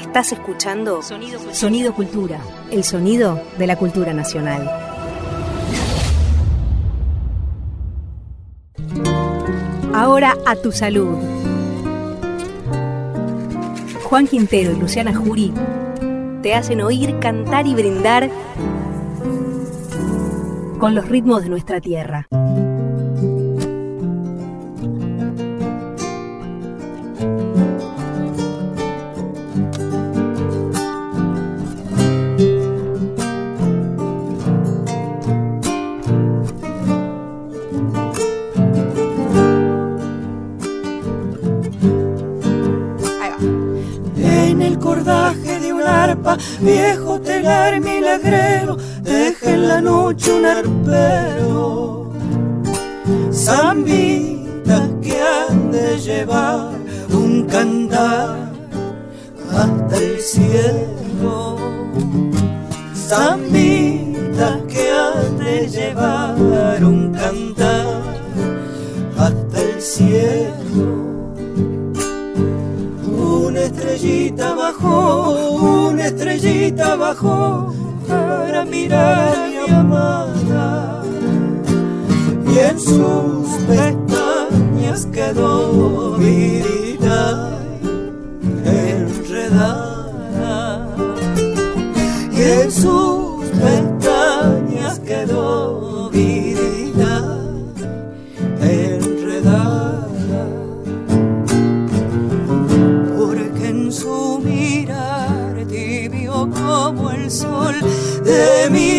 Estás escuchando Sonido, Cultura, el sonido de la cultura nacional. Ahora a tu salud. Juan Quintero y Luciana Jury te hacen oír, cantar y brindar con los ritmos de nuestra tierra. De un arpa, viejo telar milagrero, deja en la noche un arpero. Zambita que han de llevar un cantar hasta el cielo. Zambita que han de llevar un cantar bajó, una estrellita bajó para mirar a mi amada. Y en sus pestañas quedó virita enredada. Y en sus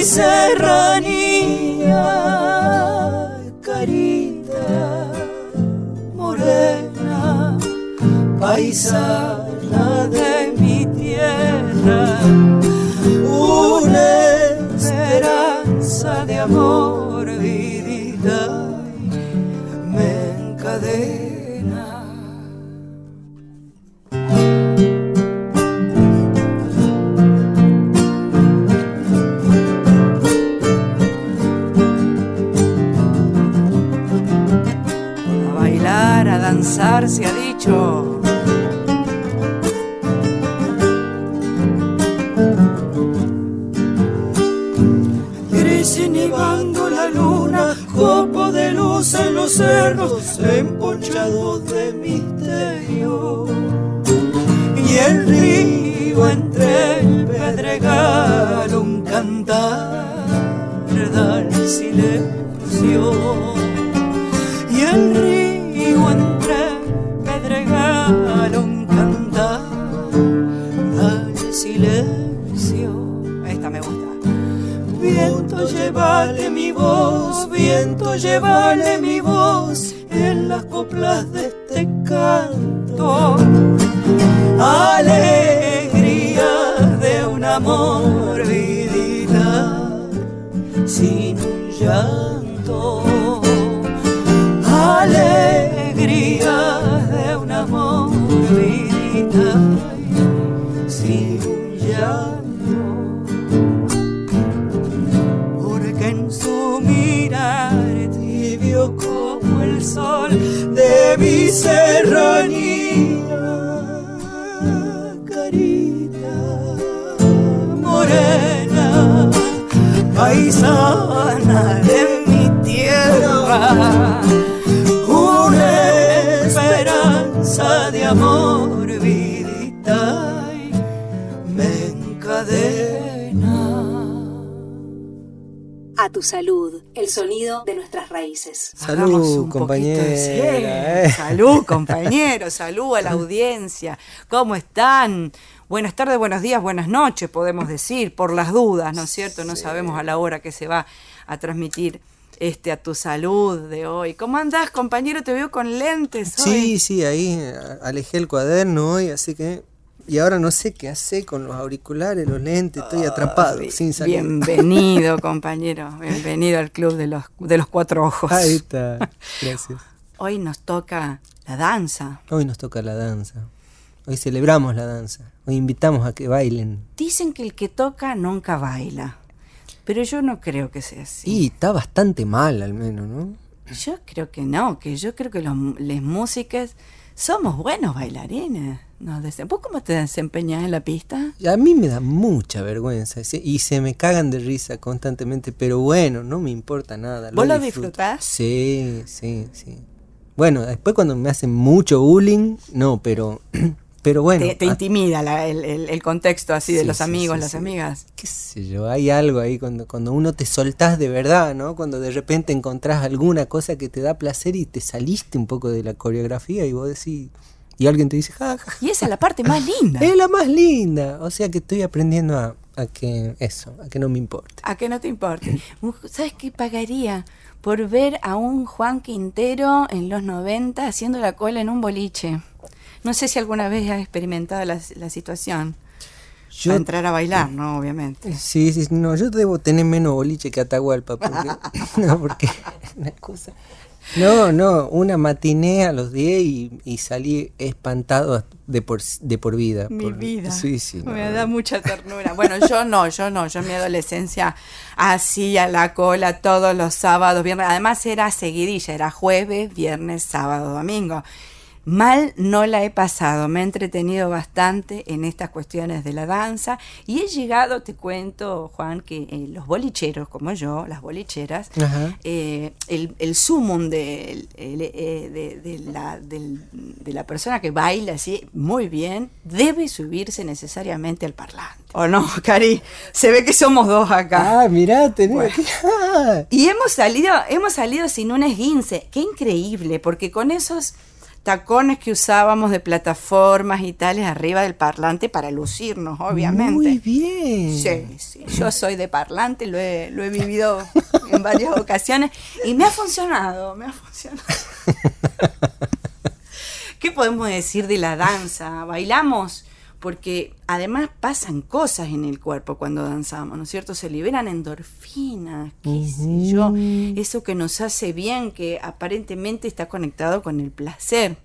serranía, carita morena, paisana Crece nevando la luna, copo de luz en los cerros, emponchados de misterio. Y el río entre el pedregal, un cantar da el silencio Viento, llévale mi voz, viento, llévale mi voz en las coplas de este canto. Alegría de un amor vidita sin un llanto alegría de un amor vidita serranía carita morena paisana de mi tierra tu salud, el sonido de nuestras raíces. Salud, de- eh. Salud, compañero, salud a la audiencia. ¿Cómo están? Buenas tardes, buenos días, buenas noches, podemos decir, por las dudas, ¿no es cierto? No sabemos a la hora que se va a transmitir este a tu salud de hoy. ¿Cómo andás, compañero? Te veo con lentes hoy. Sí, sí, ahí eh, alejé el cuaderno hoy, así que... Y ahora no sé qué hacer con los auriculares, los lentes, estoy atrapado, Bi- sin salir. Bienvenido, compañero. Bienvenido al club de los, de los cuatro ojos. Ahí está, gracias. Hoy nos toca la danza. Hoy nos toca la danza. Hoy celebramos la danza. Hoy invitamos a que bailen. Dicen que el que toca nunca baila. Pero yo no creo que sea así. Y está bastante mal al menos, ¿no? Yo creo que no, que yo creo que los, las músicas somos buenos bailarines. Nos dese- ¿Vos cómo te desempeñás en la pista? A mí me da mucha vergüenza y se me cagan de risa constantemente, pero bueno, no me importa nada. ¿Vos lo disfruto. disfrutás? Sí, sí, sí. Bueno, después cuando me hacen mucho bullying, no, pero, pero bueno. te, te intimida la- el, el- el contexto así de los amigos, sí, las amigas. qué sé yo, hay algo ahí cuando, cuando uno te soltás de verdad, ¿no? Cuando de repente encontrás alguna cosa que te da placer y te saliste un poco de la coreografía y vos decís, y alguien te dice, ja, ja, ja, Y esa es la parte más linda. es la más linda. O sea que estoy aprendiendo a, a que eso, a que no me importe. A que no te importe. ¿Sabes qué pagaría por ver a un Juan Quintero en los 90 haciendo la cola en un boliche? No sé si alguna vez has experimentado la, la situación. Yo a entrar a bailar, ¿no? Obviamente. Sí, sí, no, yo debo tener menos boliche que Atahualpa, porque, no, porque una cosa. No, no, una matiné a los 10 y, y salí espantado de por, de por vida. Mi por- vida. Sí, sí. no, Me da mucha ternura. Bueno, yo no, yo no. Yo en mi adolescencia hacía la cola todos los sábados, viernes. Además era seguidilla, era jueves, viernes, sábado, domingo. Mal no la he pasado, me he entretenido bastante en estas cuestiones de la danza y he llegado, te cuento, Juan, que eh, los bolicheros, como yo, las bolicheras, eh, el, el sumum de, el- el- eh, de- de la, del- de la persona que baila así muy bien debe subirse necesariamente al parlante. ¿O no, Cari? Se ve que somos dos acá. Ah, mirá, tenés Bueno. Y hemos salido, hemos salido sin un esguince. Qué increíble, porque con esos tacones que usábamos de plataformas y tales arriba del parlante para lucirnos, obviamente. Muy bien. Sí, sí, yo soy de parlante, lo he, lo he vivido en varias ocasiones y me ha funcionado, me ha funcionado. ¿Qué podemos decir de la danza? ¿Bailamos? Porque además pasan cosas en el cuerpo cuando danzamos, ¿no es cierto? Se liberan endorfinas, qué sé yo, eso que nos hace bien, que aparentemente está conectado con el placer,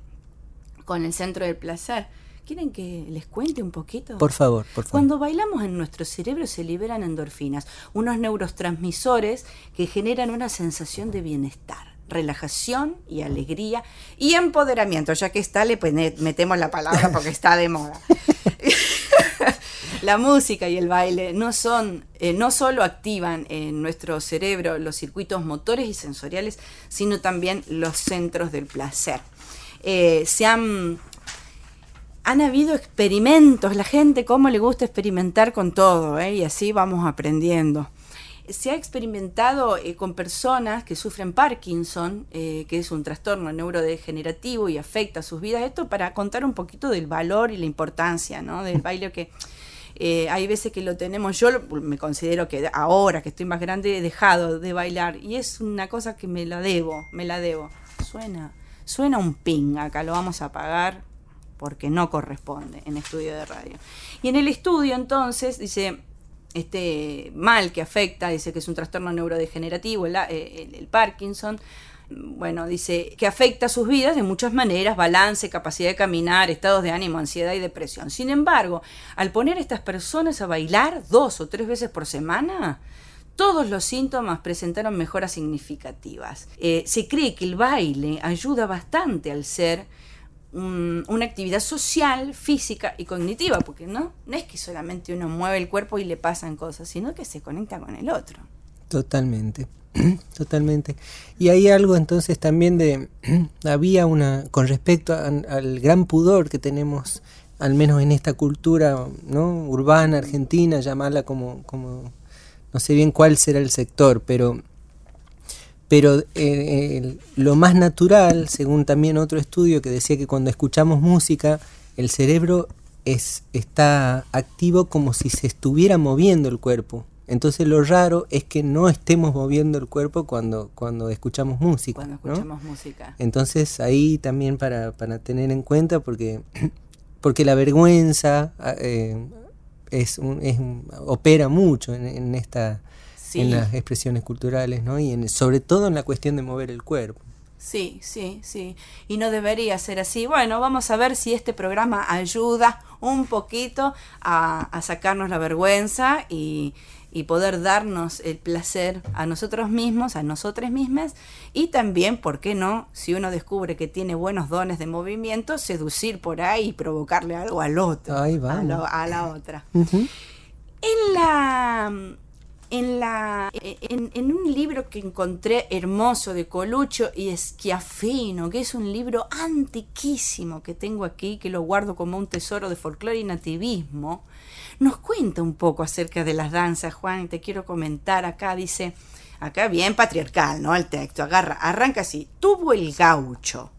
con el centro del placer. ¿Quieren que les cuente un poquito? Por favor, por favor. Cuando bailamos en nuestro cerebro se liberan endorfinas, unos neurotransmisores que generan una sensación de bienestar, relajación y alegría y empoderamiento. Ya que está, le metemos la palabra porque está de moda. La música y el baile no son, eh, no solo activan en nuestro cerebro los circuitos motores y sensoriales, sino también los centros del placer. Eh, se han han habido experimentos, la gente cómo le gusta experimentar con todo, ¿eh? y así vamos aprendiendo. Se ha experimentado eh, con personas que sufren Parkinson, eh, que es un trastorno neurodegenerativo y afecta sus vidas. Esto para contar un poquito del valor y la importancia ¿no? del baile que eh, hay veces que lo tenemos. Yo me considero que ahora que estoy más grande he dejado de bailar y es una cosa que me la debo, me la debo. Suena, suena un ping acá, lo vamos a apagar porque no corresponde en estudio de radio. Y en el estudio entonces dice, este mal que afecta, dice que es un trastorno neurodegenerativo, el, el- el Parkinson, bueno, dice que afecta sus vidas de muchas maneras, balance, capacidad de caminar, estados de ánimo, ansiedad y depresión. Sin embargo, al poner a estas personas a bailar dos o tres veces por semana, todos los síntomas presentaron mejoras significativas. Eh, se cree que el baile ayuda bastante al ser un- una actividad social, física y cognitiva, porque no, no es que solamente uno mueve el cuerpo y le pasan cosas, sino que se conecta con el otro. Totalmente, totalmente. Y hay algo entonces también de, había una, con respecto al gran pudor que tenemos, al menos en esta cultura ¿no? urbana argentina, llamarla como, como, no sé bien cuál será el sector, pero, pero eh, lo más natural, según también otro estudio que decía que cuando escuchamos música, el cerebro es, está activo como si se estuviera moviendo el cuerpo. Entonces lo raro es que no estemos moviendo el cuerpo cuando, cuando escuchamos música. Cuando ¿no? escuchamos música. Entonces ahí también para, para tener en cuenta porque, porque la vergüenza ah, eh, es un, es un- opera mucho en, en esta Sí. en las expresiones culturales, ¿no? Y en, sobre todo en la cuestión de mover el cuerpo. Sí, sí, sí. Y no debería ser así. Bueno, vamos a ver si este programa ayuda un poquito a, a sacarnos la vergüenza y, y poder darnos el placer a nosotros mismos, a nosotras mismas, y también, ¿por qué no? Si uno descubre que tiene buenos dones de movimiento, seducir por ahí y provocarle algo al otro, Ahí a, vamos. lo- a la otra. En la en la en, en un libro que encontré hermoso de Colucho y Schiaffino, que es un libro antiquísimo que tengo aquí, que lo guardo como un tesoro de folclore y nativismo, nos cuenta un poco acerca de las danzas, Juan, y te quiero comentar acá, dice, acá bien patriarcal, ¿no? El texto, agarra, arranca así, tuvo el gaucho,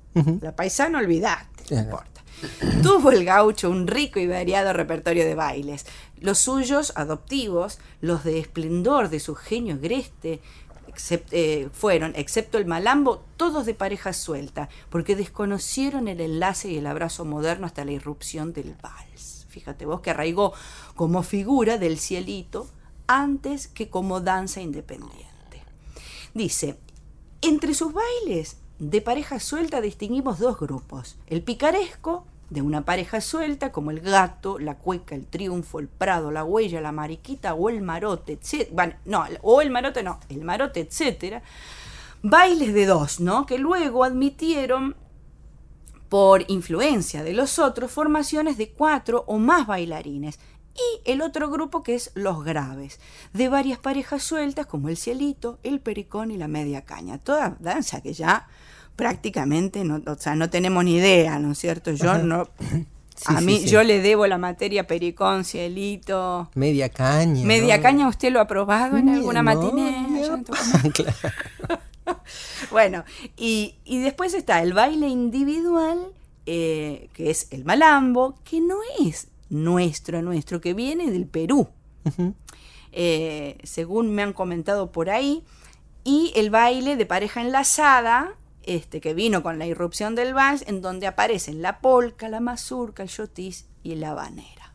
la paisana olvidaste, no importa. Tuvo el gaucho un rico y variado repertorio de bailes. Los suyos adoptivos, los de esplendor de su genio agreste, eh, fueron, excepto el malambo, todos de pareja suelta, porque desconocieron el enlace y el abrazo moderno hasta la irrupción del vals. Fíjate vos que arraigó como figura del cielito antes que como danza independiente. Dice, entre sus bailes de pareja suelta distinguimos dos grupos. El picaresco, de una pareja suelta, como el gato, la cueca, el triunfo, el prado, la huella, la mariquita o el marote, etc. No, o el marote no, el marote, etcétera. Bailes de dos, ¿no? Que luego admitieron por influencia de los otros, formaciones de cuatro o más bailarines. Y el otro grupo que es los graves, de varias parejas sueltas como el cielito, el pericón y la media caña. Toda danza que ya prácticamente no, o sea, no tenemos ni idea, ¿no es cierto? Yo Ajá. no... Sí, a mí sí. yo le debo la materia pericón, cielito. Media caña. Media ¿no? caña, ¿usted lo ha probado en alguna matiné? no. Tengo- Claro. Bueno, y, y después está el baile individual, eh, que es el malambo, que no es nuestro, nuestro, que viene del Perú, eh, según me han comentado por ahí, y el baile de pareja enlazada, este, que vino con la irrupción del vals, en donde aparecen la polca, la mazurca, el yotis y la habanera.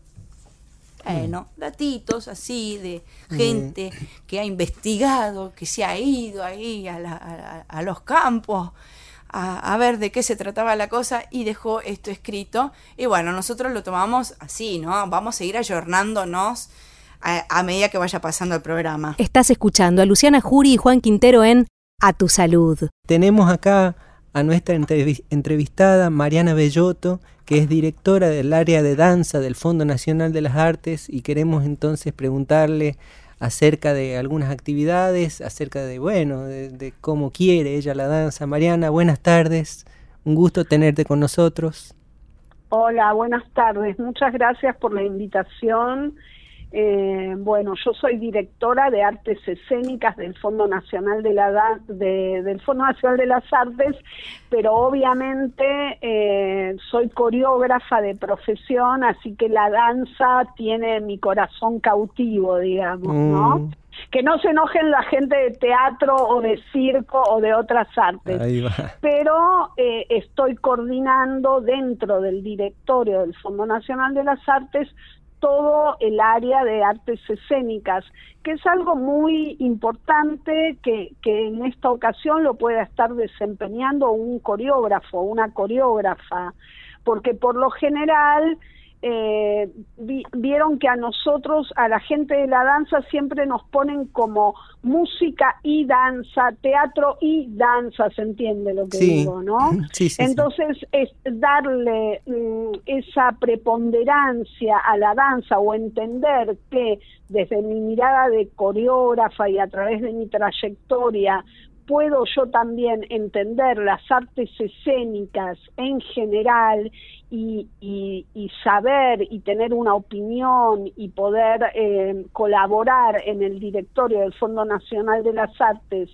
Bueno, datitos así de gente que ha investigado, que se ha ido ahí a, la- a- a los campos a, a ver de qué se trataba la cosa y dejó esto escrito. Y bueno, nosotros lo tomamos así, ¿no? Vamos a ir ayornándonos a, a medida que vaya pasando el programa. Estás escuchando a Luciana Jury y Juan Quintero en A Tu Salud. Tenemos acá a nuestra entrevi- entrevistada Mariana Bellotto, que es directora del área de danza del Fondo Nacional de las Artes y queremos entonces preguntarle acerca de algunas actividades, acerca de, bueno, de, de cómo quiere ella la danza. Mariana, buenas tardes, un gusto tenerte con nosotros. Hola, buenas tardes. Muchas gracias por la invitación. Eh, bueno, yo soy directora de artes escénicas del Fondo Nacional de la de- del Fondo Nacional de las Artes, pero obviamente eh, soy coreógrafa de profesión, así que la danza tiene mi corazón cautivo, digamos, ¿no? Mm. Que no se enojen la gente de teatro o de circo o de otras artes pero eh, estoy coordinando dentro del directorio del Fondo Nacional de las Artes todo el área de artes escénicas, que es algo muy importante que, que en esta ocasión lo pueda estar desempeñando un coreógrafo, una coreógrafa, porque por lo general eh, vi- vieron que a nosotros, a la gente de la danza, siempre nos ponen como música y danza, teatro y danza, ¿se entiende lo que Sí. digo, no? Sí, sí, sí. Entonces, es darle mm, esa preponderancia a la danza o entender que desde mi mirada de coreógrafa y a través de mi trayectoria puedo yo también entender las artes escénicas en general y, saber y tener una opinión y poder eh, colaborar en el directorio del Fondo Nacional de las Artes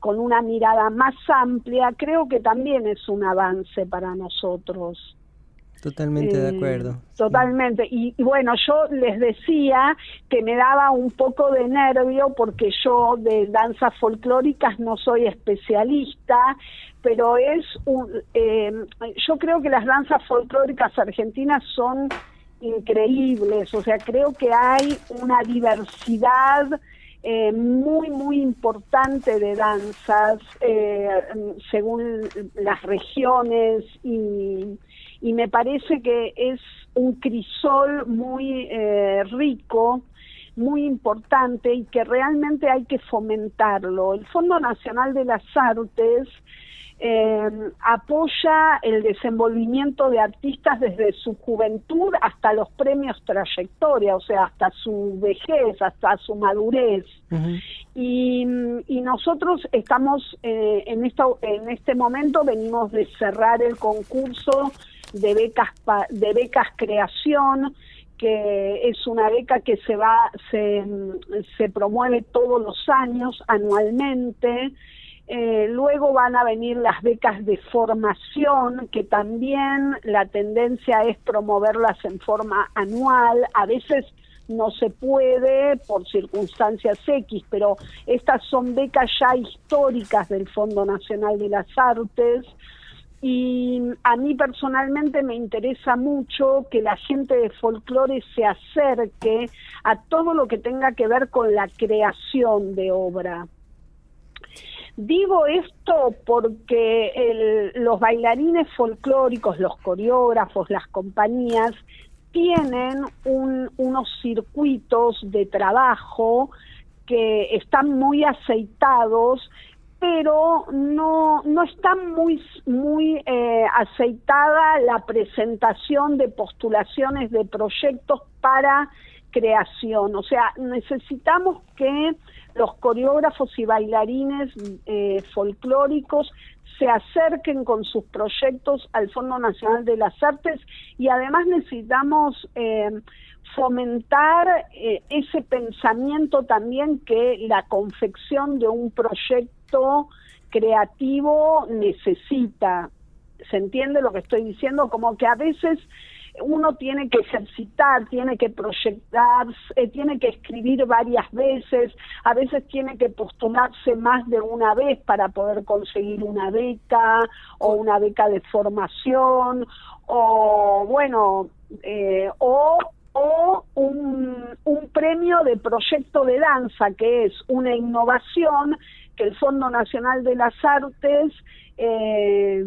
con una mirada más amplia, creo que también es un avance para nosotros. Totalmente de Eh, acuerdo. Totalmente. Y, bueno, yo les decía que me daba un poco de nervio porque yo de danzas folclóricas no soy especialista, pero es un, eh, yo creo que las danzas folclóricas argentinas son increíbles, o sea, creo que hay una diversidad eh, muy, muy importante de danzas eh, según las regiones y, y me parece que es un crisol muy eh, rico muy importante y que realmente hay que fomentarlo. El Fondo Nacional de las Artes eh, apoya el desenvolvimiento de artistas desde su juventud hasta los premios trayectoria, o sea, hasta su vejez, hasta su madurez. y, nosotros estamos eh, en, esta, en este momento, venimos de cerrar el concurso de becas, de becas creación, que es una beca que se va, se, se promueve todos los años, anualmente, eh, luego van a venir las becas de formación, que también la tendencia es promoverlas en forma anual. A veces no se puede por circunstancias X, pero estas son becas ya históricas del Fondo Nacional de las Artes. Y a mí personalmente me interesa mucho que la gente de folclore se acerque a todo lo que tenga que ver con la creación de obra. Digo esto porque los bailarines folclóricos, los coreógrafos, las compañías, tienen unos circuitos de trabajo que están muy aceitados, pero no, no está muy, muy eh, aceitada la presentación de postulaciones de proyectos para creación. O sea, necesitamos que los coreógrafos y bailarines eh, folclóricos se acerquen con sus proyectos al Fondo Nacional de las Artes y además necesitamos eh, fomentar eh, ese pensamiento también que la confección de un proyecto creativo necesita. ¿Se entiende lo que estoy diciendo? Como que a veces uno tiene que ejercitar, tiene que proyectar, eh, tiene que escribir varias veces, a veces tiene que postularse más de una vez para poder conseguir una beca o una beca de formación o bueno, eh, o o un, un, premio de proyecto de danza, que es una innovación que el Fondo Nacional de las Artes eh,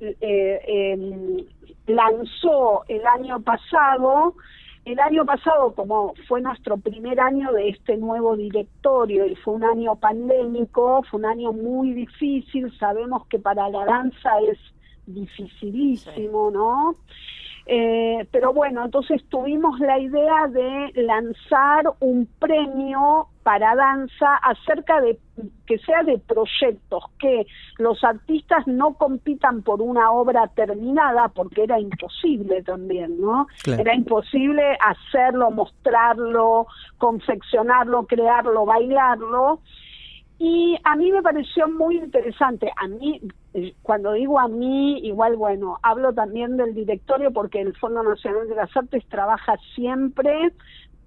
eh, lanzó el año pasado. El año pasado, como fue nuestro primer año de este nuevo directorio y fue un año pandémico, fue un año muy difícil, sabemos que para la danza es dificilísimo, ¿no? Eh, pero bueno, entonces tuvimos la idea de lanzar un premio para danza acerca de que sea de proyectos, que los artistas no compitan por una obra terminada, porque era imposible también, ¿no? Era imposible hacerlo, mostrarlo, confeccionarlo, crearlo, bailarlo. Y a mí me pareció muy interesante. A mí, eh, cuando digo a mí, igual, bueno, hablo también del directorio porque el Fondo Nacional de las Artes trabaja siempre.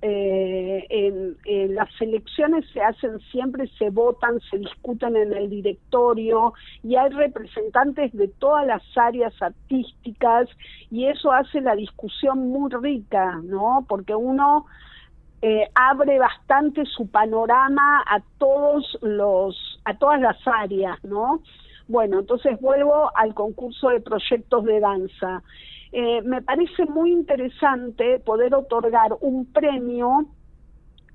Eh, en, las elecciones se hacen siempre, se votan, se discuten en el directorio y hay representantes de todas las áreas artísticas y eso hace la discusión muy rica, ¿no? Porque uno eh, abre bastante su panorama a todos los, a todas las áreas, ¿no? Bueno, entonces vuelvo al concurso de proyectos de danza. Eh, me parece muy interesante poder otorgar un premio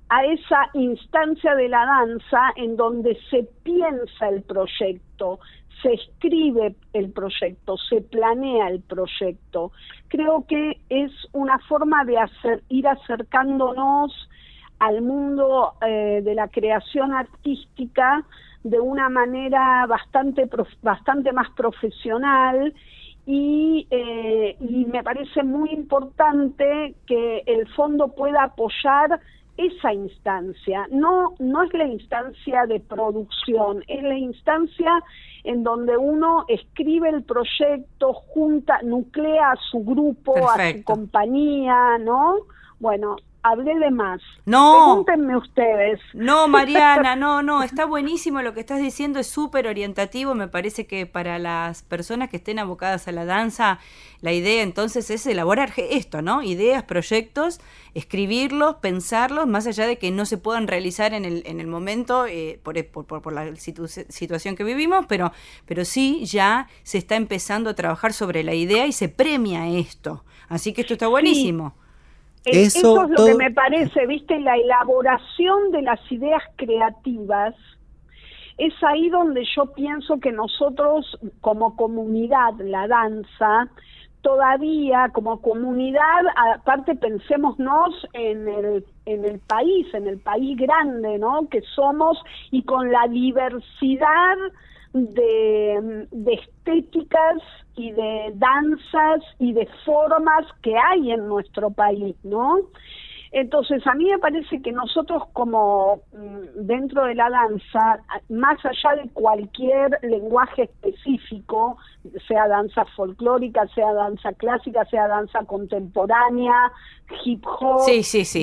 a esa instancia de la danza en donde se piensa el proyecto, se escribe el proyecto, se planea el proyecto. Creo que es una forma de ir acercándonos al mundo eh, de la creación artística de una manera bastante, bastante más profesional eh, y me parece muy importante que el fondo pueda apoyar esa instancia. No, no es la instancia de producción, es la instancia en donde uno escribe el proyecto, junta, nuclea a su grupo, a su compañía, ¿no? Bueno, hablé de más. No. Pregúntenme ustedes. No, Mariana, no, no, está buenísimo lo que estás diciendo, es súper orientativo, me parece que para las personas que estén abocadas a la danza, la idea entonces es elaborar esto, ¿no? Ideas, proyectos, escribirlos, pensarlos, más allá de que no se puedan realizar en el, en el momento eh, por, por, por, la situación que vivimos, pero, pero sí ya se está empezando a trabajar sobre la idea y se premia esto. Así que esto está buenísimo. Eh, eso, es lo que me parece, viste, la elaboración de las ideas creativas. Es ahí donde yo pienso que nosotros como comunidad, la danza, todavía como comunidad, aparte pensémonos en el, en el país, en el país grande, ¿no? Que somos y con la diversidad de, de estéticas y de danzas y de formas que hay en nuestro país, ¿no? Entonces, a mí me parece que nosotros como mm, dentro de la danza, más allá de cualquier lenguaje específico, sea danza folclórica, sea danza clásica, sea danza contemporánea, hip hop,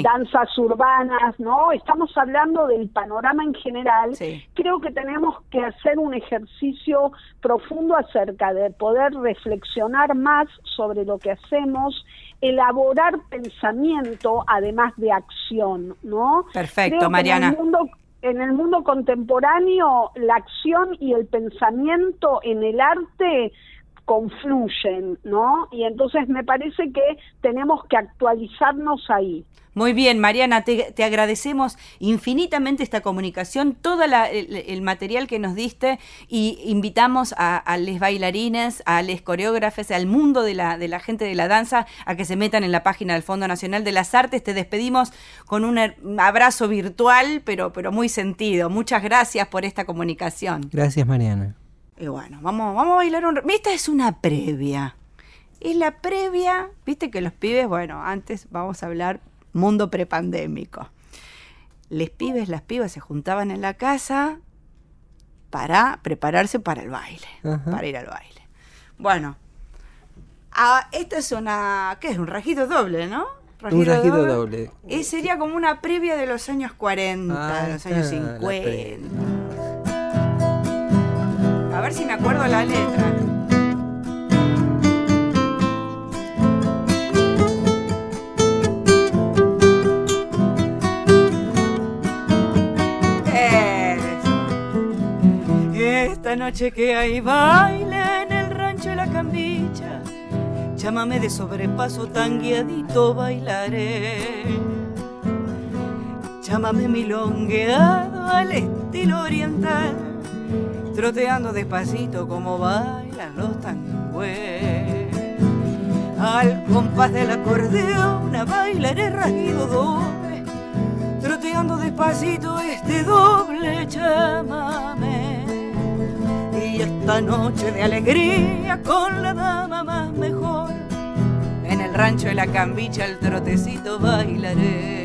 danzas urbanas, ¿no? Estamos hablando del panorama en general. Creo que tenemos que hacer un ejercicio profundo acerca de poder reflexionar más sobre lo que hacemos, elaborar pensamiento además de acción, ¿no? Perfecto, Mariana. En el, mundo, en el mundo contemporáneo, la acción y el pensamiento en el arte confluyen, ¿no? Y entonces me parece que tenemos que actualizarnos ahí. Muy bien, Mariana, te, agradecemos infinitamente esta comunicación, todo el, material que nos diste y invitamos a, los bailarines, a los coreógrafos, al mundo de la, de la gente de la danza a que se metan en la página del Fondo Nacional de las Artes. Te despedimos con un abrazo virtual, pero, pero muy sentido. Muchas gracias por esta comunicación. Gracias, Mariana. Y bueno, vamos, vamos a bailar un... Esta es una previa. Es la previa, viste que los pibes, bueno, antes vamos a hablar mundo prepandémico. Les pibes, las pibas se juntaban en la casa para prepararse para el baile, para ir al baile. Bueno, ah, esta es una, ¿qué es? Un rajido doble, ¿no? un rajido doble. Y sería como una previa de los años 40, ah, de los años 50. Ver si me acuerdo la letra. Esta noche que hay baile en el rancho de la cambicha, llámame de sobrepaso tan guiadito bailaré. Llámame milongueado al estilo oriental, troteando despacito como bailan los tangües. Al compás del acordeón bailaré rajido doble, troteando despacito este doble llámame y esta noche de alegría con la dama más mejor. En el rancho de la cambicha el trotecito bailaré.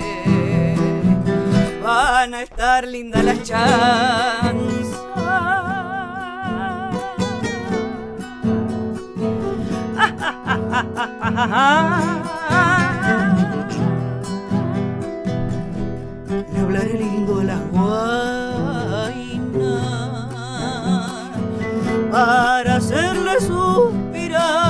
Van a estar lindas las chanzas. Le hablaré lindo a las para hacerle suspirar.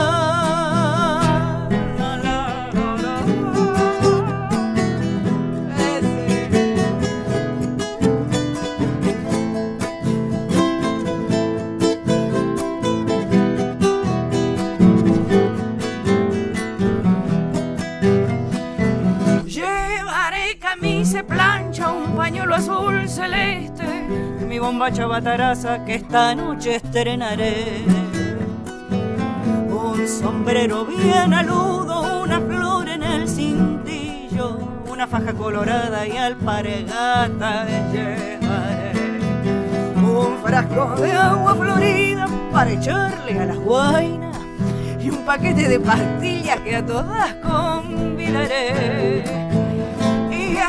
Bombacha bataraza que esta noche estrenaré. Un sombrero bien aludo, una flor en el cintillo, una faja colorada y alpargata llevaré. Un frasco de agua florida para echarle a las guainas y un paquete de pastillas que a todas convidaré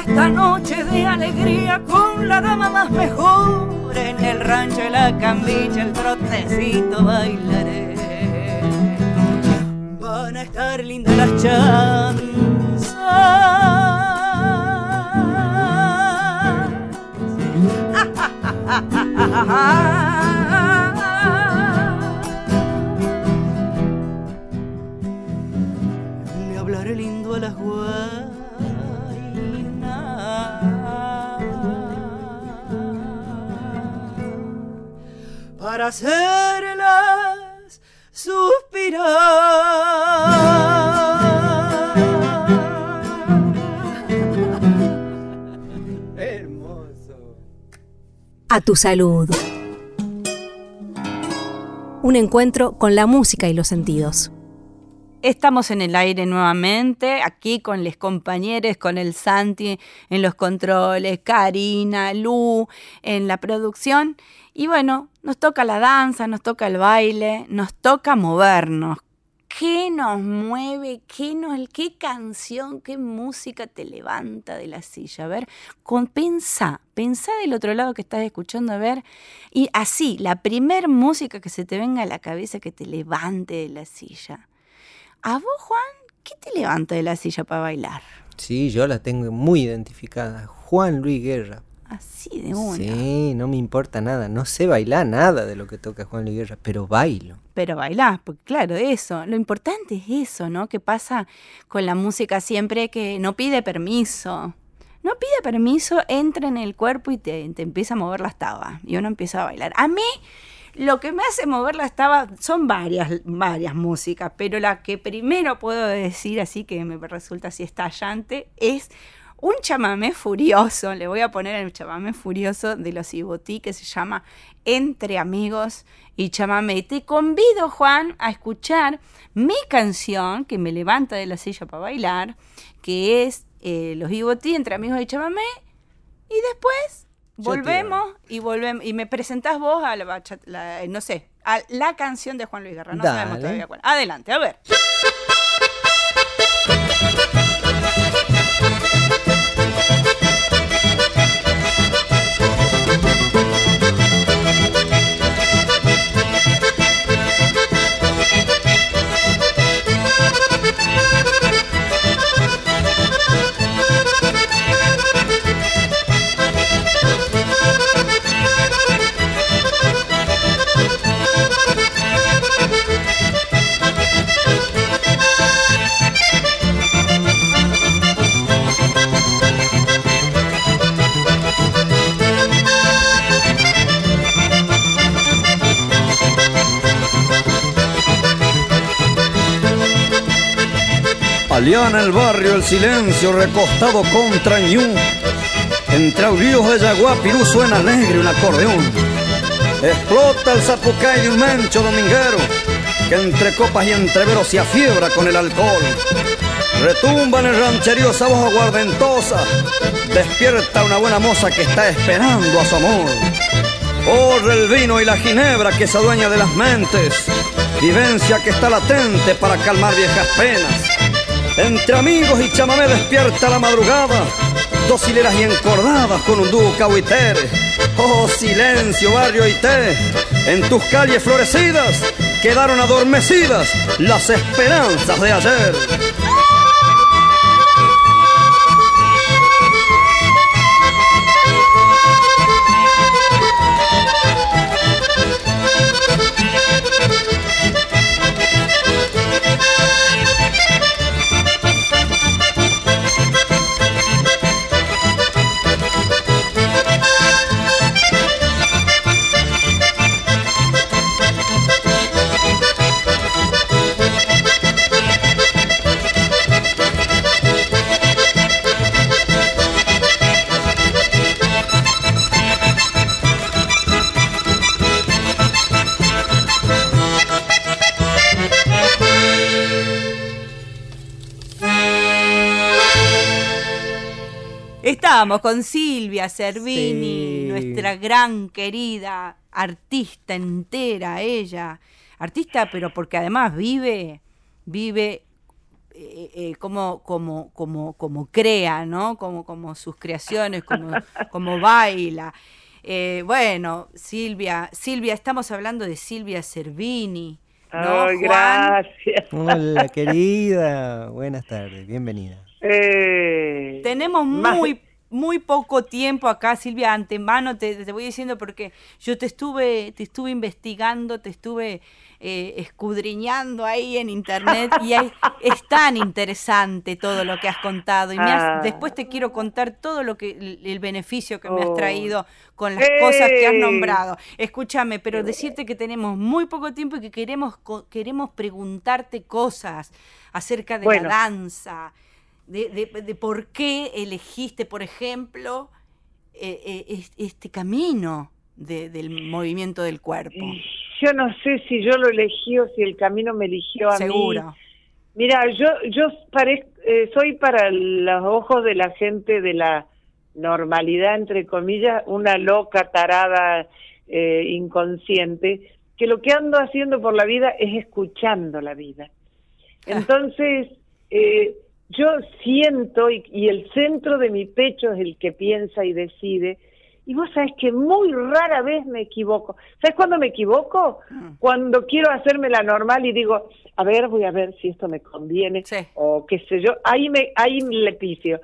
esta noche alegría con la dama más mejor. En el rancho de la cambicha el trotecito bailaré. Van a estar lindas las chanzas para hacerlas suspirar. Hermoso. A tu salud. Un encuentro con la música y los sentidos. Estamos en el aire nuevamente, aquí con los compañeros, con el Santi en los controles, Karina, Lu en la producción. Y bueno, nos toca la danza, nos toca el baile, nos toca movernos. ¿Qué nos mueve? ¿Qué, qué canción, qué música te levanta de la silla? A ver, con, pensá, pensá del otro lado que estás escuchando, a ver. Y así, la primer música que se te venga a la cabeza que te levante de la silla. ¿A vos, Juan, qué te levanta de la silla para bailar? Sí, yo la tengo muy identificada. Juan Luis Guerra. Así de una. Sí, no me importa nada. No sé bailar nada de lo que toca Juan Luis Guerra, pero bailo. Pero bailás, porque claro, eso. Lo importante es eso, ¿no? Que pasa con la música siempre que no pide permiso. No pide permiso, entra en el cuerpo y te, te empieza a mover las tabas. Y uno empieza a bailar. A mí lo que me hace mover la estaba son varias, varias músicas, pero la que primero puedo decir, así que me resulta así estallante, es un chamamé furioso. Le voy a poner el chamamé furioso de los Ibotí que se llama Entre Amigos y Chamamé. Te convido, Juan, a escuchar mi canción que me levanta de la silla para bailar, que es eh, Los Ibotí, Entre Amigos y Chamamé. Y después Volvemos y volvemos y me presentás vos a la, la, no sé, a la canción de Juan Luis Guerra. No sabemos todavía cuál. Adelante, a ver. En el barrio el silencio recostado contra ñu. Entre aullidos de yaguá pirú suena alegre un acordeón. Explota el zapucay de un mencho dominguero que entre copas y entreveros se afiebra con el alcohol. Retumba en el rancherío esa voz aguardentosa. Despierta una buena moza que está esperando a su amor. Corre el vino y la ginebra que se adueña de las mentes. Vivencia que está latente para calmar viejas penas. Entre amigos y chamamé despierta la madrugada, dos hileras y encordadas con un dúo cahuitere. Oh, silencio, barrio y té, en tus calles florecidas quedaron adormecidas las esperanzas de ayer. Estamos con Silvia Servini, nuestra gran querida artista entera, ella. Artista, pero porque además vive, vive eh, eh, como, como, como, como crea, ¿no? Como, como sus creaciones, como, como baila. Eh, bueno, Silvia, Silvia, estamos hablando de Silvia Servini. ¿no, gracias. Hola, querida. Buenas tardes, bienvenida. Tenemos muy muy poco tiempo acá, Silvia, antemano te, te, voy diciendo porque yo te estuve, te estuve investigando, te estuve eh, escudriñando ahí en internet y es tan interesante todo lo que has contado. Y ah. después te quiero contar todo lo que el, beneficio que me has oh. traído con las cosas que has nombrado. Escúchame, pero decirte que tenemos muy poco tiempo y que queremos, queremos preguntarte cosas acerca de la danza de, por qué elegiste, por ejemplo, eh, eh, este camino. de- del movimiento del cuerpo. Yo no sé si yo lo elegí o si el camino me eligió a mí. Seguro. Mira, yo yo parez- eh, soy para los ojos de la gente de la normalidad, entre comillas, una loca, tarada, eh, inconsciente, que lo que ando haciendo por la vida es escuchando la vida. Entonces, eh, yo siento, y, y el centro de mi pecho es el que piensa y decide, y vos sabés que muy rara vez me equivoco. ¿Sabes cuándo me equivoco? Cuando quiero hacerme la normal y digo, a ver, voy a ver si esto me conviene, Sí. o qué sé yo, ahí me ahí le picio.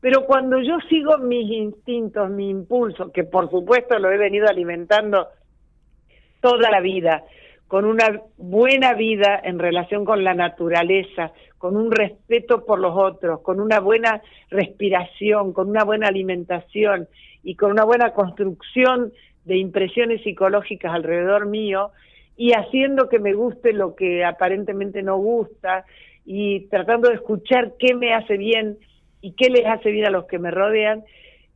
Pero cuando yo sigo mis instintos, mi impulso, que por supuesto lo he venido alimentando toda la vida, con una buena vida en relación con la naturaleza, con un respeto por los otros, con una buena respiración, con una buena alimentación y con una buena construcción de impresiones psicológicas alrededor mío y haciendo que me guste lo que aparentemente no gusta y tratando de escuchar qué me hace bien y qué les hace bien a los que me rodean,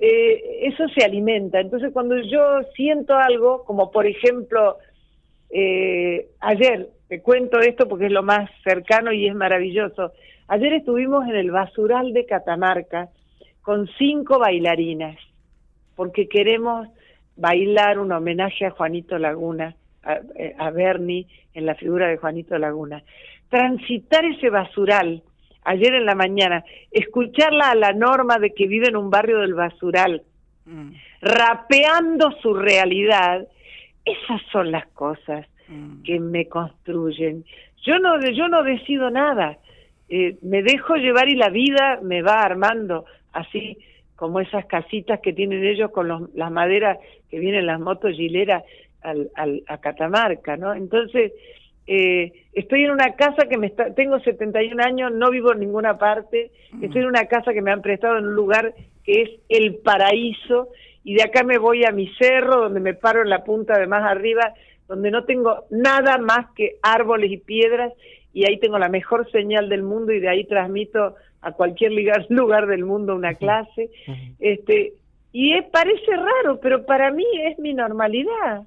eh, eso se alimenta. Entonces cuando yo siento algo, como por ejemplo, eh, ayer, te cuento esto porque es lo más cercano y es maravilloso, ayer estuvimos en el basural de Catamarca con cinco bailarinas, porque queremos bailar un homenaje a Juanito Laguna, a, eh, a Bernie en la figura de Juanito Laguna. Transitar ese basural ayer en la mañana, escucharla a la norma de que vive en un barrio del basural, Mm, rapeando su realidad, esas son las cosas mm. que me construyen. Yo no, yo no decido nada, eh, me dejo llevar y la vida me va armando, así como esas casitas que tienen ellos con los, las maderas que vienen las motos gileras al, al, a Catamarca, ¿no? Entonces, eh, estoy en una casa que me está, tengo 71 años, no vivo en ninguna parte, estoy en una casa que me han prestado en un lugar que es el paraíso y de acá me voy a mi cerro donde me paro en la punta de más arriba donde no tengo nada más que árboles y piedras y ahí tengo la mejor señal del mundo y de ahí transmito a cualquier lugar, lugar del mundo una clase. Este, y es- parece raro, pero para mí es mi normalidad.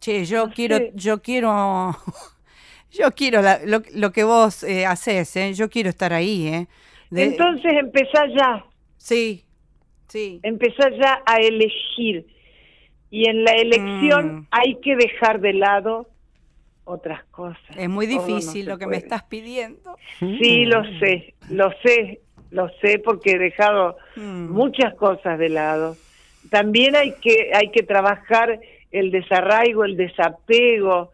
Che, yo No quiero, sé. yo quiero, yo quiero la- lo, lo que vos eh, haces, ¿eh? Yo quiero estar ahí, ¿eh? De- Entonces empezá ya, sí, sí. empezá ya a elegir. Y en la elección Mm. hay que dejar de lado otras cosas. Es muy no difícil lo que me estás pidiendo. Sí, lo sé, lo sé, lo sé porque he dejado Mm. muchas cosas de lado. También hay que hay que trabajar el desarraigo, el desapego,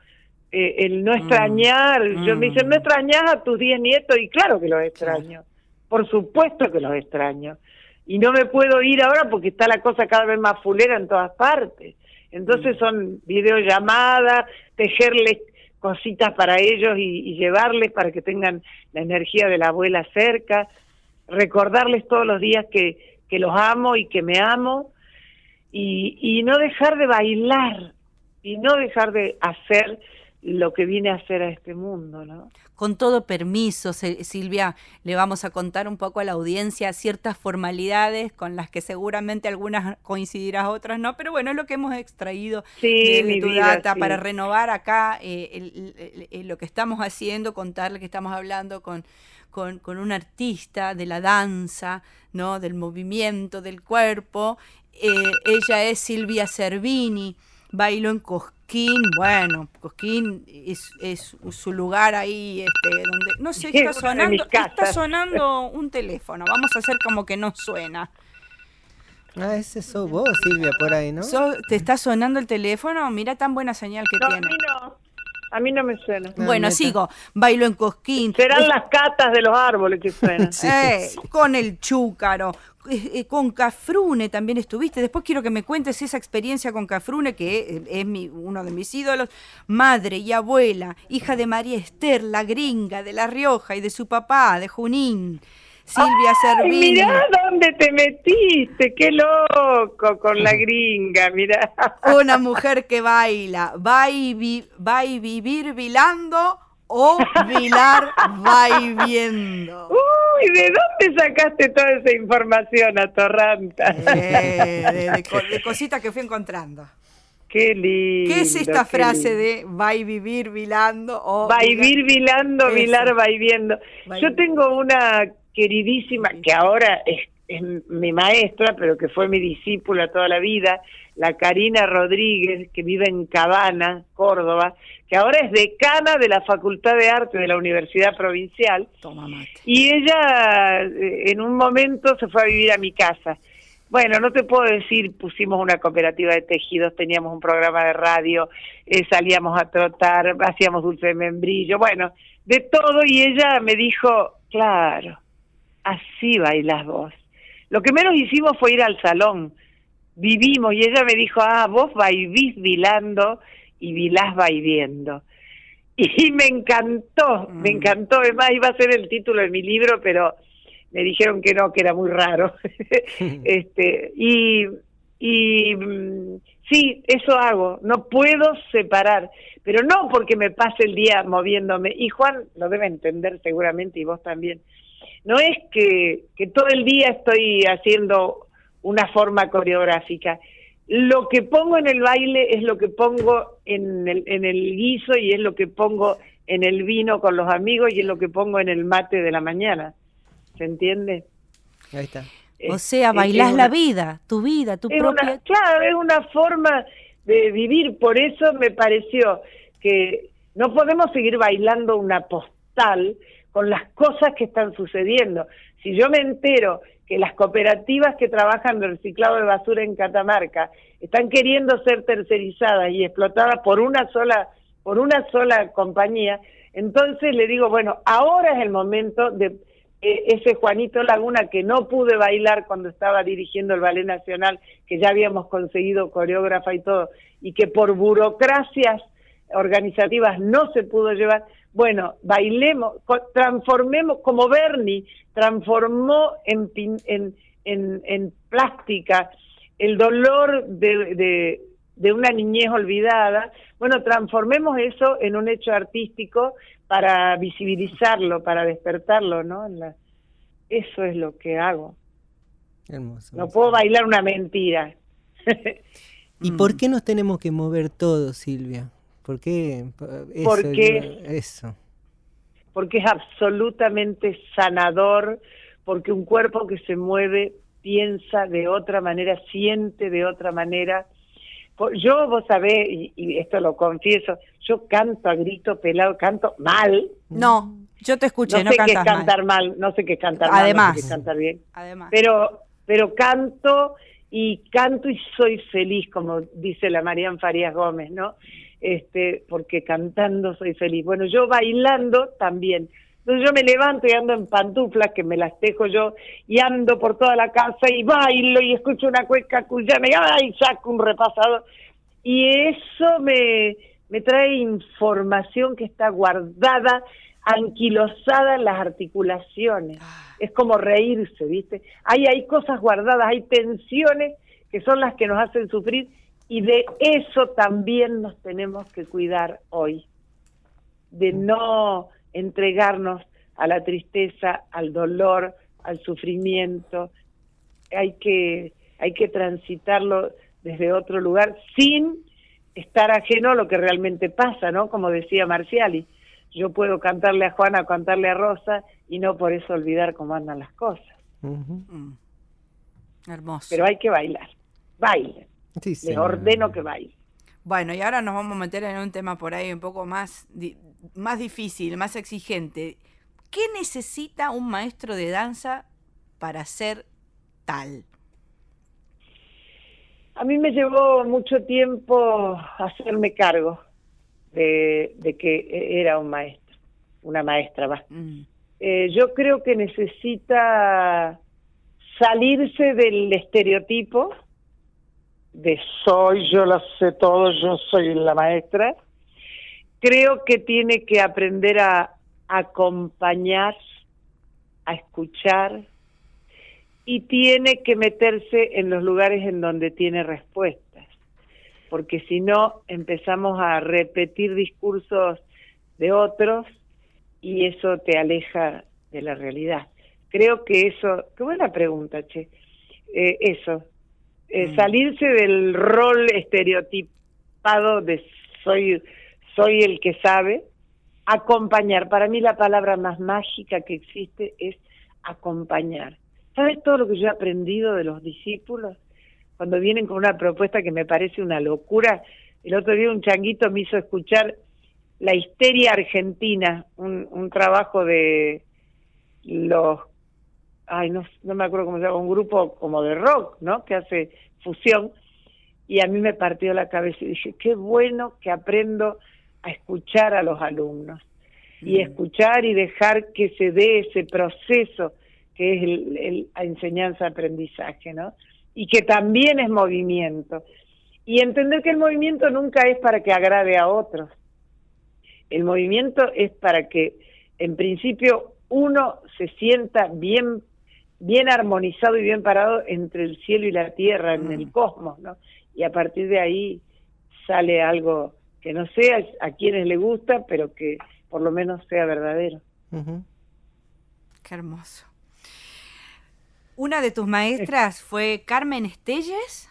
eh, el no extrañar. Yo me dicen, Mm. ¿no extrañas a tus 10 nietos? Y claro que los extraño. Por supuesto que los extraño. Y no me puedo ir ahora porque está la cosa cada vez más fulera en todas partes. Entonces son videollamadas, tejerles cositas para ellos y, y llevarles para que tengan la energía de la abuela cerca, recordarles todos los días que, que los amo y que me amo y, y no dejar de bailar y no dejar de hacer lo que vine a hacer a este mundo, ¿no? Con todo permiso, Silvia, le vamos a contar un poco a la audiencia ciertas formalidades con las que seguramente algunas coincidirás, otras no, pero bueno, es lo que hemos extraído Sí, de, tu vida, data sí. para renovar acá eh, el- el- el- lo que estamos haciendo, contarle que estamos hablando con, con, con un artista de la danza, ¿no? del movimiento, del cuerpo. Eh, ella es Silvia Cervini, bailó en Cosquín, bueno, Cosquín es, es su lugar ahí, este, donde, no sé, está sonando, está sonando un teléfono, vamos a hacer como que no suena. Ah, ese sos vos, Silvia, por ahí, ¿no? ¿Te está sonando el teléfono? Mira tan buena señal que No, a tiene. mí no, a mí no me suena. Bueno, neta. sigo. Bailo en Cosquín. Serán las catas de los árboles que suenan. Sí, Eh, sí. Con el chúcaro. eh, eh, con Cafrune también estuviste. Después quiero que me cuentes esa experiencia con Cafrune, que es mi, uno de mis ídolos. Madre y abuela, hija de María Esther, la gringa de La Rioja y de su papá, de Junín. Silvia Ay, Cervini. mirá dónde te metiste, qué loco con la gringa, mirá. Una mujer que baila, va y, vi- va y vivir vilando o vilar viendo. Uy, ¿de dónde sacaste toda esa información, atorranta? Eh, de, de co- de cositas que fui encontrando. Qué lindo. ¿Qué es esta frase lindo. de va y vivir vilando o Va y vir vilando, vilar va y viendo. Va y Yo tengo una queridísima, que ahora es, es mi maestra, pero que fue mi discípula toda la vida, la Karina Rodríguez, que vive en Cabana, Córdoba, que ahora es decana de la Facultad de Arte de la Universidad Provincial. Toma mate. Y ella eh, en un momento se fue a vivir a mi casa. Bueno, no te puedo decir, pusimos una cooperativa de tejidos, teníamos un programa de radio, eh, salíamos a trotar, hacíamos dulce de membrillo, bueno, de todo y ella me dijo, claro, así bailas vos. Lo que menos hicimos fue ir al salón, vivimos y ella me dijo, ah, vos baivís vilando y vilás vaiviendo. Y me encantó, me Mm. encantó, además iba a ser el título de mi libro, pero me dijeron que no, que era muy raro. este, y, y mm, sí, eso hago, no puedo separar, pero no porque me pase el día moviéndome, y Juan lo debe entender seguramente y vos también, no es que, que todo el día estoy haciendo una forma coreográfica. Lo que pongo en el baile es lo que pongo en el, en el guiso y es lo que pongo en el vino con los amigos y es lo que pongo en el mate de la mañana. ¿Se entiende? Ahí está. O sea, bailás la vida, tu vida, tu propia... una- claro, es una forma de vivir. Por eso me pareció que no podemos seguir bailando una postal con las cosas que están sucediendo. Si yo me entero que las cooperativas que trabajan de reciclado de basura en Catamarca están queriendo ser tercerizadas y explotadas por una sola por una sola compañía, entonces le digo, bueno, ahora es el momento de eh, ese Juanito Laguna que no pude bailar cuando estaba dirigiendo el Ballet Nacional, que ya habíamos conseguido coreógrafa y todo, y que por burocracias organizativas no se pudo llevar. Bueno, bailemos, transformemos, como Bernie transformó en, pin- en, en, en plástica el dolor de, de, de una niñez olvidada. Bueno, transformemos eso en un hecho artístico para visibilizarlo, para despertarlo, ¿no? En la- eso es lo que hago. Hermoso. No puedo bailar una mentira. ¿Y por qué nos tenemos que mover todos, Silvia? ¿Por qué? Eso, Porque- eso. porque es absolutamente sanador, porque un cuerpo que se mueve piensa de otra manera, siente de otra manera. Yo, vos sabés, y, y esto lo confieso, yo canto a grito pelado, canto mal. No, yo te escuché, no no, sé qué es cantas mal. cantar mal. no sé qué es cantar mal, no Además. sé qué es cantar bien. Además. Pero, pero canto y canto y soy feliz, como dice la Marian Farías Gómez, ¿no? Este, porque cantando soy feliz. Bueno, yo bailando también. Entonces yo me levanto y ando en pantuflas, que me las tejo yo, y ando por toda la casa y bailo y escucho una cueca cuyana y saco un repasador. Y eso me, me trae información que está guardada, anquilosada en las articulaciones. Es como reírse, ¿viste? Hay, hay cosas guardadas, hay tensiones que son las que nos hacen sufrir y de eso también nos tenemos que cuidar hoy, de no entregarnos a la tristeza, al dolor, al sufrimiento. Hay que, hay que transitarlo desde otro lugar sin estar ajeno a lo que realmente pasa, ¿no? Como decía Marciali, yo puedo cantarle a Juana, cantarle a Rosa y no por eso olvidar cómo andan las cosas. Mm. Hermoso. Pero hay que bailar. Bailen. Sí, Les ordeno que bailen. Bueno, y ahora nos vamos a meter en un tema por ahí un poco más, di- más difícil, más exigente. ¿Qué necesita un maestro de danza para ser tal? A mí me llevó mucho tiempo hacerme cargo de, de que era un maestro, una maestra, va. Mm. Eh, yo creo que necesita salirse del estereotipo de soy, yo lo sé todo, yo soy la maestra. Creo que tiene que aprender a acompañar, a escuchar y tiene que meterse en los lugares en donde tiene respuestas, porque si no empezamos a repetir discursos de otros y eso te aleja de la realidad. Creo que eso, qué buena pregunta, che, Eh, eso, eh, Mm. salirse del rol estereotip- estampado de soy, soy el que sabe, acompañar. Para mí la palabra más mágica que existe es acompañar. ¿Sabes todo lo que yo he aprendido de los discípulos? Cuando vienen con una propuesta que me parece una locura. El otro día un changuito me hizo escuchar La histeria argentina, un, un trabajo de los, ay, no, no me acuerdo cómo se llama, un grupo como de rock, ¿no? Que hace fusión. Y a mí me partió la cabeza y dije, qué bueno que aprendo a escuchar a los alumnos y mm. escuchar y dejar que se dé ese proceso que es el, la enseñanza-aprendizaje, ¿no? Y que también es movimiento. Y entender que el movimiento nunca es para que agrade a otros. El movimiento es para que, en principio, uno se sienta bien, bien armonizado y bien parado entre el cielo y la tierra, en el mm. cosmos, ¿no? Y a partir de ahí sale algo que no sea a quienes le gusta, pero que por lo menos sea verdadero. Qué hermoso. ¿Una de tus maestras fue Carmen Estelles?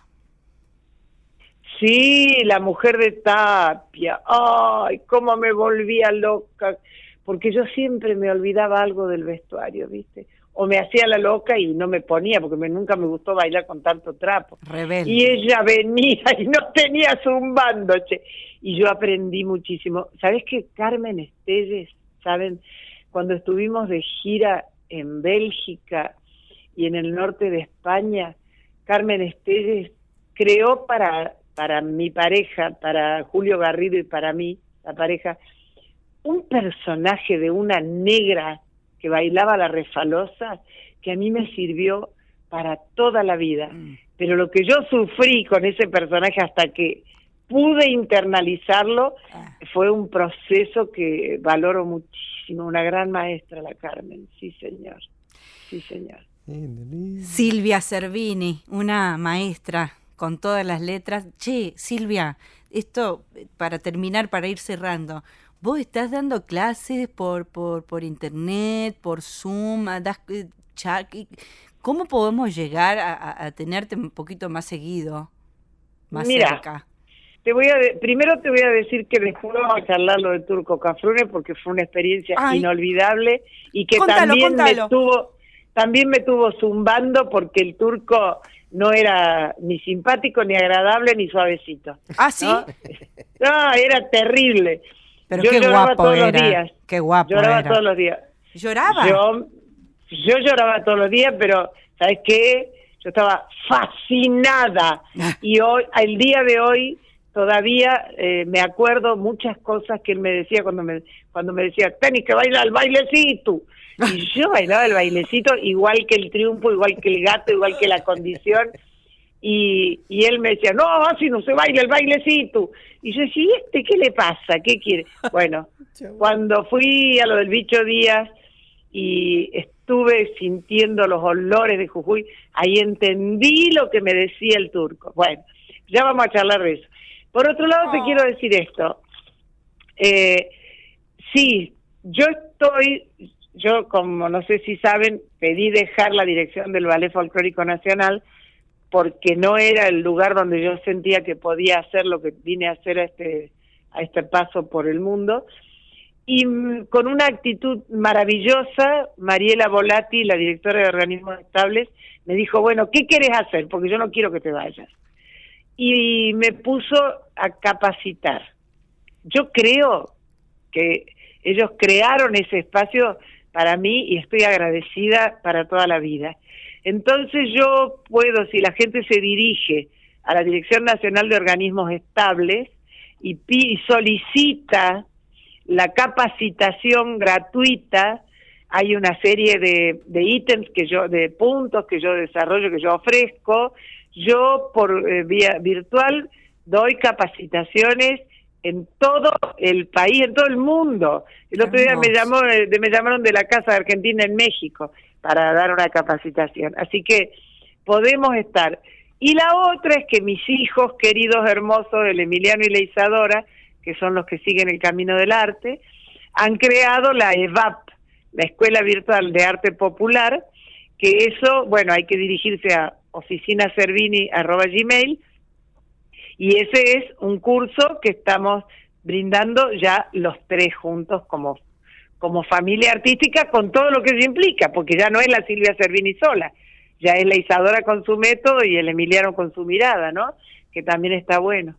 Sí, la mujer de Tapia. Ay, cómo me volvía loca, porque yo siempre me olvidaba algo del vestuario, ¿viste? o me hacía la loca y no me ponía porque me, nunca me gustó bailar con tanto trapo. Y ella venía y no tenía zumbando, che. Y yo aprendí muchísimo. ¿Sabes que Carmen Estelles, saben, cuando estuvimos de gira en Bélgica y en el norte de España, Carmen Estelles creó para, para mi pareja, para Julio Garrido y para mí, la pareja, un personaje de una negra que bailaba la refalosa, que a mí me sirvió para toda la vida. Mm. Pero lo que yo sufrí con ese personaje hasta que pude internalizarlo ah. fue un proceso que valoro muchísimo. Una gran maestra, la Carmen. Sí, señor. Sí, señor. Silvia Servini, una maestra con todas las letras. Che, Silvia, esto para terminar, para ir cerrando, vos estás dando clases por, por, por internet, por Zoom, das eh, chat. ¿Cómo podemos llegar a, tenerte un poquito más seguido, más cerca? Te voy a primero te voy a decir que después vamos a charlar lo de Turco Cafrune porque fue una experiencia inolvidable y que también me tuvo también me tuvo zumbando porque el turco no era ni simpático ni agradable ni suavecito. Ah, sí. no era terrible. Pero yo qué lloraba guapo todos los días. Qué guapo Lloraba todos los días. ¿Lloraba? Yo, yo lloraba todos los días, pero ¿sabes qué? Yo estaba fascinada. Ah. y hoy, al día de hoy, todavía eh, me acuerdo muchas cosas que él me decía cuando me, cuando me decía, tenés que bailar el bailecito. Y yo bailaba el bailecito igual que el triunfo, igual que el gato, igual que la condición. Y, y él me decía, no, así no se baila el bailecito. Y yo decía, ¿y este qué le pasa? ¿Qué quiere? Bueno, cuando fui a lo del bicho Díaz y estuve sintiendo los olores de Jujuy, ahí entendí lo que me decía el turco. Bueno, ya vamos a charlar de eso. Por otro lado, te quiero decir esto. Eh, sí, yo estoy, yo como no sé si saben, pedí dejar la dirección del Ballet Folclórico Nacional porque no era el lugar donde yo sentía que podía hacer lo que vine a hacer a este, a este paso por el mundo. Y mm, con una actitud maravillosa, Mariela Volati, la directora de organismos estables, me dijo, bueno, ¿qué quieres hacer? Porque yo no quiero que te vayas. Y me puso a capacitar. Yo creo que ellos crearon ese espacio para mí y estoy agradecida para toda la vida. Entonces yo puedo, si la gente se dirige a la Dirección Nacional de Organismos Estables y, solicita la capacitación gratuita, hay una serie de, ítems que yo, de puntos que yo desarrollo, que yo ofrezco. Yo por eh, vía virtual doy capacitaciones en todo el país, en todo el mundo. El otro día me llamó, eh, me llamaron de la Casa de Argentina en México para dar una capacitación. Así que podemos estar. Y la otra es que mis hijos queridos, hermosos, el Emiliano y la Isadora, que son los que siguen el camino del arte, han creado la EVAP, la Escuela Virtual de Arte Popular, que eso, bueno, hay que dirigirse a oficinaservini.gmail Y ese es un curso que estamos brindando ya los tres juntos como, como familia artística con todo lo que eso implica, porque ya no es la Silvia Servini sola, ya es la Isadora con su método y el Emiliano con su mirada, ¿no? Que también está bueno.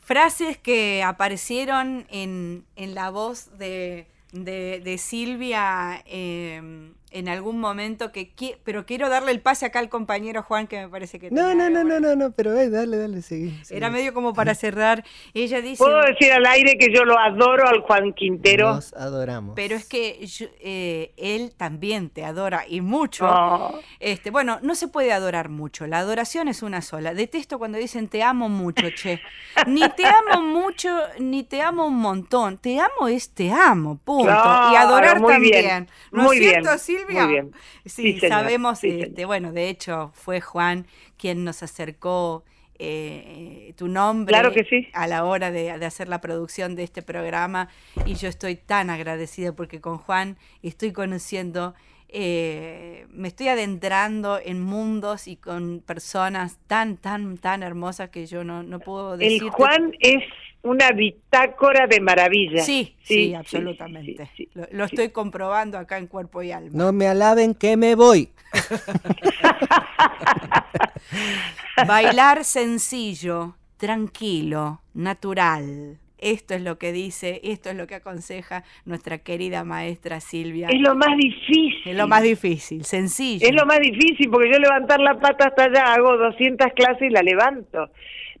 Frases que aparecieron en, en la voz de, de, de Silvia eh, en algún momento que, qui- pero quiero darle el pase acá al compañero Juan que me parece que No, no, no, no, no, no, pero eh, dale, dale, seguí. seguí. Era medio como para cerrar. Ella dice, Puedo decir al aire que yo lo adoro al Juan Quintero. Nos adoramos. pero es que yo- eh, él también te adora y mucho. Oh. Este, bueno, no se puede adorar mucho. La adoración es una sola. Detesto cuando dicen te amo mucho, che. Ni te amo mucho, ni te amo un montón. Te amo es te amo, punto. y adorar muy también. bien, ¿No muy es cierto, bien, Silvia? muy bien. Sí, sabemos, sí, este, bueno, de hecho fue Juan quien nos acercó eh, tu nombre Claro que sí. a la hora de, de hacer la producción de este programa y yo estoy tan agradecida porque con Juan estoy conociendo, eh, me estoy adentrando en mundos y con personas tan, tan, tan hermosas que yo no, no puedo decir. El Juan es una bitácora de maravillas. Sí, sí, absolutamente. sí, sí, lo lo sí. estoy comprobando acá en cuerpo y alma. No me alaben que me voy. Bailar sencillo, tranquilo, natural. Esto es lo que dice, esto es lo que aconseja nuestra querida maestra Silvia. Es lo más difícil. Es lo más difícil, sencillo. Es lo más difícil porque yo levantar la pata hasta allá hago 200 clases y la levanto.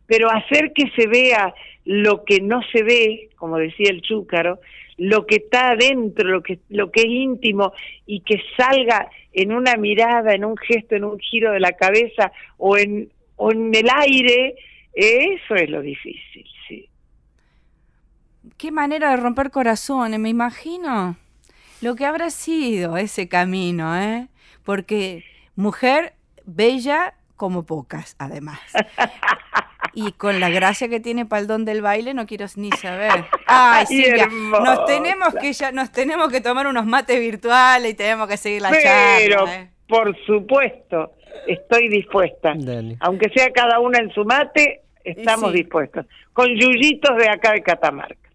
Pero hacer que se vea lo que no se ve, como decía el chúcaro, lo que está adentro, lo que, lo que es íntimo y que salga en una mirada, en un gesto, en un giro de la cabeza o en, o en el aire, eso es lo difícil. Qué manera de romper corazones, me imagino lo que habrá sido ese camino, ¿eh? Porque mujer bella como pocas, además. Y con la gracia que tiene para el don del baile, no quiero ni saber. Ay, Silvia, nos tenemos que ya, nos tenemos que tomar unos mates virtuales y tenemos que seguir la Pero, charla. ¿eh? por supuesto, estoy dispuesta. Dale. Aunque sea cada una en su mate, estamos sí. dispuestos. Con yuyitos de acá de Catamarca.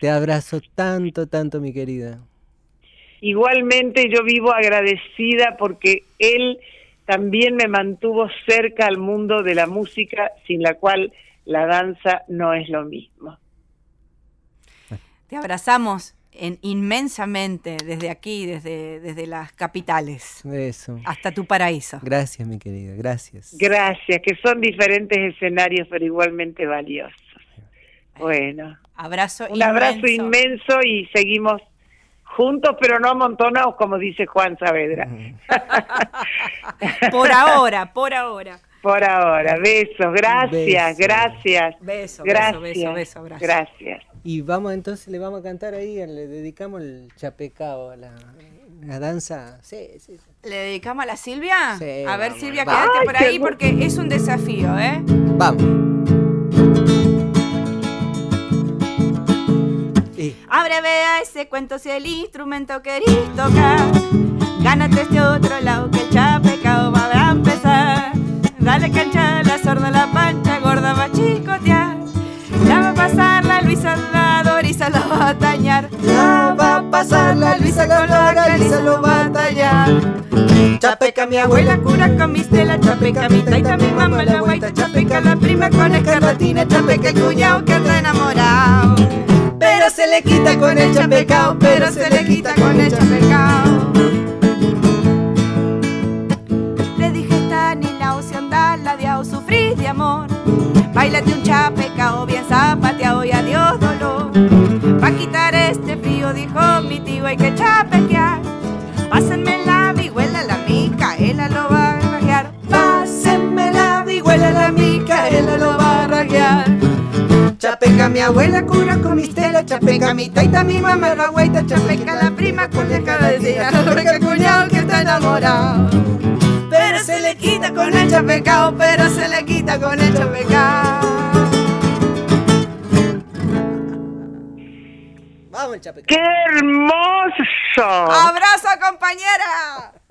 Te abrazo tanto, tanto, mi querida. Igualmente yo vivo agradecida porque él también me mantuvo cerca al mundo de la música, sin la cual la danza no es lo mismo. Te abrazamos en, inmensamente desde aquí, desde, desde las capitales, Eso. hasta tu paraíso. Gracias, mi querida. Gracias. Gracias, que son diferentes escenarios, pero igualmente valiosos. Bueno, Abrazo un abrazo inmenso y seguimos juntos, pero no amontonados, como dice Juan Saavedra. Por ahora, por ahora. Por ahora, besos, gracias, Beso. gracias. Beso, gracias, beso, beso, beso, abrazo. Gracias. Y vamos entonces, le vamos a cantar ahí, le dedicamos el chapecao a la, la danza. Sí, sí, sí. ¿Le dedicamos a la Silvia? Sí, a ver, vamos. Silvia, quédate por ahí porque es un desafío, ¿eh? Vamos. Y Abre, vea ese cuento si el instrumento querís tocar. Gánate este otro lado que el chapecao va a empezar. Dale cancha a la sorda, la pancha gorda va a chicotear. La va a pasar la Luisa la Dorisa la va a tañar. La va a pasar la Luisa con la Galisa lo va a tallar. Chapeca mi abuela cura con mis telas, chapeca mi taita, mi mamá la guaita, chapeca la prima con escarlatina, chapeca el cuñado que está enamorado. Pero se le quita con el chapecao, pero se le quita con el chapecao. Le dije esta ni la opción la de sufrir de amor. Bailate un chapecao bien zapateado y adiós dolor. Pa' quitar este frío, dijo mi tío, hay que chapequear. Pásenme la vihuela, la Micaela lo va a rajear. Pásenme la vihuela, la Micaela lo va a rajear. Chapeca mi abuela cura con mis telas, chapeca mi taita, mi mamá la guaita, chapeca la prima con la cara de chapeca el cuñado que está enamorado. Pero se le quita con el chapecao, pero se le quita con el chapecao. vamos el chapecao. ¡Qué hermoso! ¡Abrazo, compañera!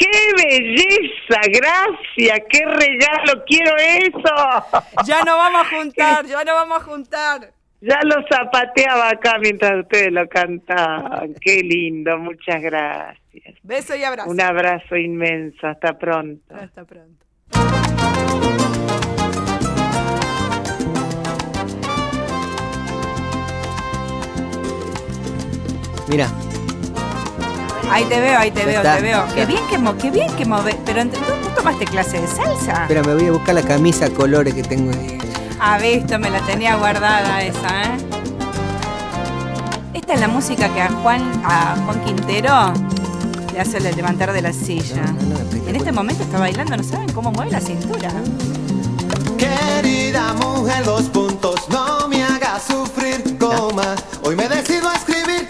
¡Qué belleza! Gracias, qué regalo, quiero eso. Ya no vamos a juntar, ya no vamos a juntar. Ya lo zapateaba acá mientras ustedes lo cantaban. Qué lindo, muchas gracias. Beso y abrazo. Un abrazo inmenso, hasta pronto. Hasta pronto. Mira, Ahí te veo, ahí te Ya veo, está, te veo. Qué bien que, mo- qué bien que move. Pero ¿tú, tú tomaste clase de salsa? espera, me voy a buscar la camisa colores que tengo ahí. Ah, visto, me la tenía guardada esa, ¿eh? Esta es la música que a Juan, a Juan Quintero le hace el levantar de la silla. No, no, no, espectacular. En este momento está bailando, no saben cómo mueve la cintura. Querida mujer, dos puntos, no me hagas sufrir, coma. Hoy me decido a escribirte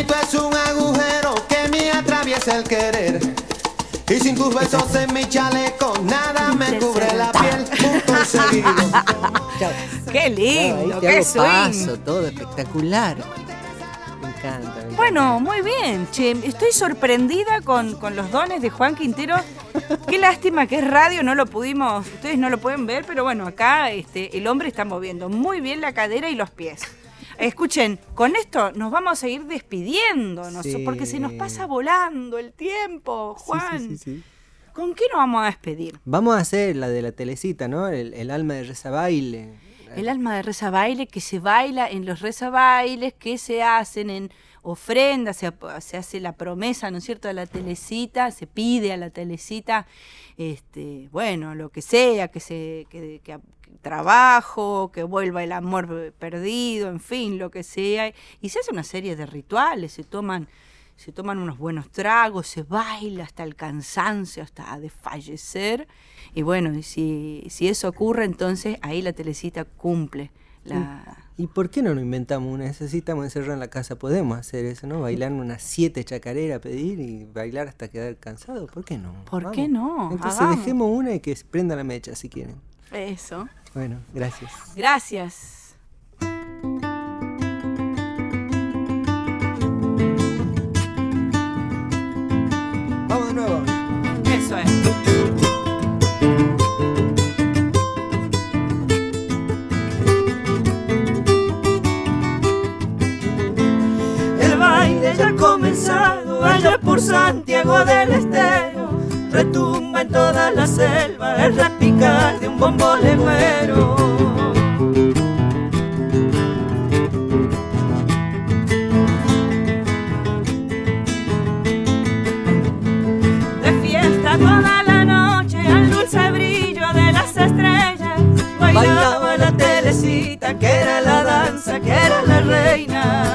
Es un agujero que me atraviesa el querer. Y sin tus besos en mi chaleco, nada me cubre la piel, punto seguido. ¡Qué lindo! ¡Qué swing! paso, todo espectacular. Me encanta. me Bueno, muy bien, che. Estoy sorprendida con, con los dones de Juan Quintero. Qué lástima que es radio, no lo pudimos, ustedes no lo pueden ver, pero bueno, acá este, el hombre está moviendo muy bien la cadera y los pies. Escuchen, con esto nos vamos a ir despidiendo, ¿no? Sí. porque se nos pasa volando el tiempo, Juan. sí. ¿Con qué nos vamos a despedir? Vamos a hacer la de la telecita, ¿no? El, el alma de reza baile. El alma de reza baile que se baila en los reza bailes que se hacen en ofrendas, se, se hace la promesa, ¿no es cierto?, a la telecita, se pide a la telecita, este, bueno, lo que sea, que se, que, que trabajo, que vuelva el amor perdido, en fin, lo que sea, y se hace una serie de rituales, se toman se toman unos buenos tragos, se baila hasta el cansancio, hasta desfallecer. Y bueno, si, si eso ocurre, entonces ahí la telecita cumple. La... ¿Y por qué no lo inventamos? Necesitamos encerrar en la casa, podemos hacer eso, ¿no? Bailar unas siete chacareras, pedir y bailar hasta quedar cansado. ¿Por qué no? ¿Por qué no? Entonces Hagamos. dejemos una y que prenda la mecha si quieren. Eso. Bueno, gracias. Gracias. Comenzado allá por Santiago del Estero. Retumba en toda la selva el repicar de un bombo legüero. De fiesta toda la noche al dulce brillo de las estrellas. Bailaba la telecita que era la danza, que era la reina.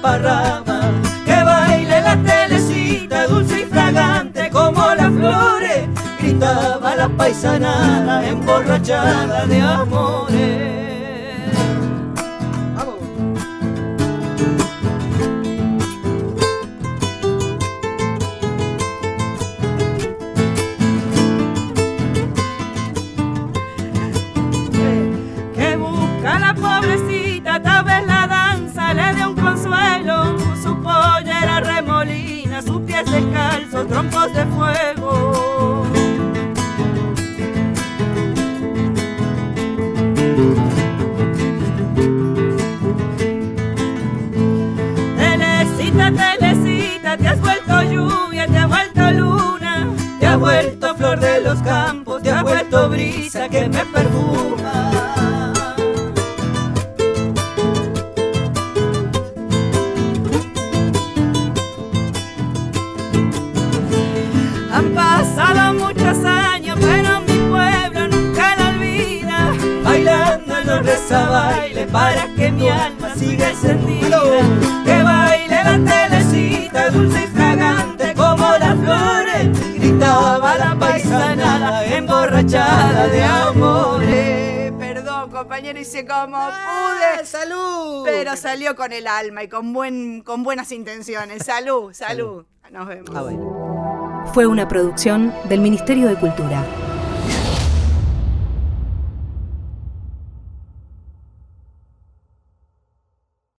Desparrama. Que baile la telecita, dulce y fragante como las flores. Gritaba la paisanada, emborrachada de amores. Alma y con, buen, con buenas intenciones. Salud, salud. Nos vemos. Ah. Fue una producción del Ministerio de Cultura.